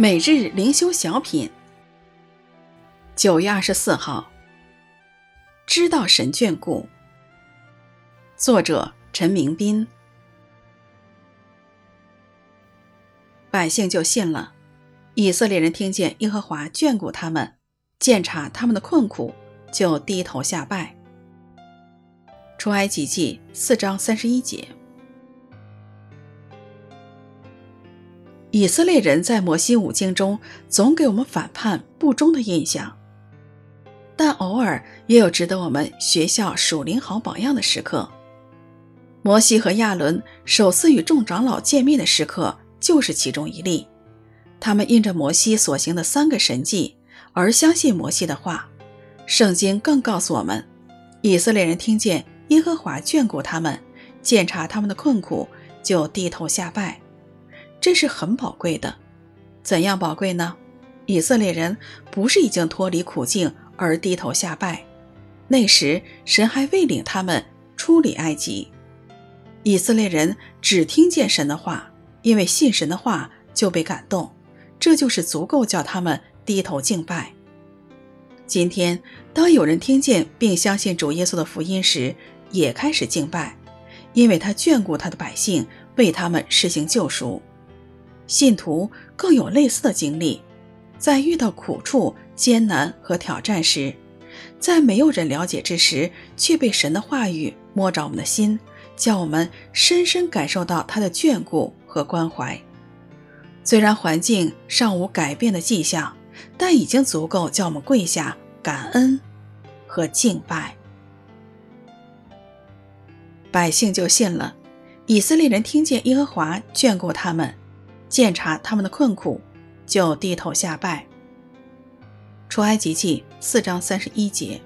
每日灵修小品，九月二十四号，知道神眷顾。作者陈明斌。百姓就信了。以色列人听见耶和华眷顾他们，鉴察他们的困苦，就低头下拜。出埃及记四章三十一节。以色列人在摩西五经中总给我们反叛不忠的印象，但偶尔也有值得我们学校属灵好榜样的时刻。摩西和亚伦首次与众长老见面的时刻就是其中一例。他们因着摩西所行的三个神迹而相信摩西的话。圣经更告诉我们，以色列人听见耶和华眷顾他们，鉴察他们的困苦，就低头下拜。这是很宝贵的，怎样宝贵呢？以色列人不是已经脱离苦境而低头下拜，那时神还未领他们出离埃及。以色列人只听见神的话，因为信神的话就被感动，这就是足够叫他们低头敬拜。今天，当有人听见并相信主耶稣的福音时，也开始敬拜，因为他眷顾他的百姓，为他们施行救赎。信徒更有类似的经历，在遇到苦处、艰难和挑战时，在没有人了解之时，却被神的话语摸着我们的心，叫我们深深感受到他的眷顾和关怀。虽然环境尚无改变的迹象，但已经足够叫我们跪下感恩和敬拜。百姓就信了，以色列人听见耶和华眷顾他们。见察他们的困苦，就低头下拜。出埃及记四章三十一节。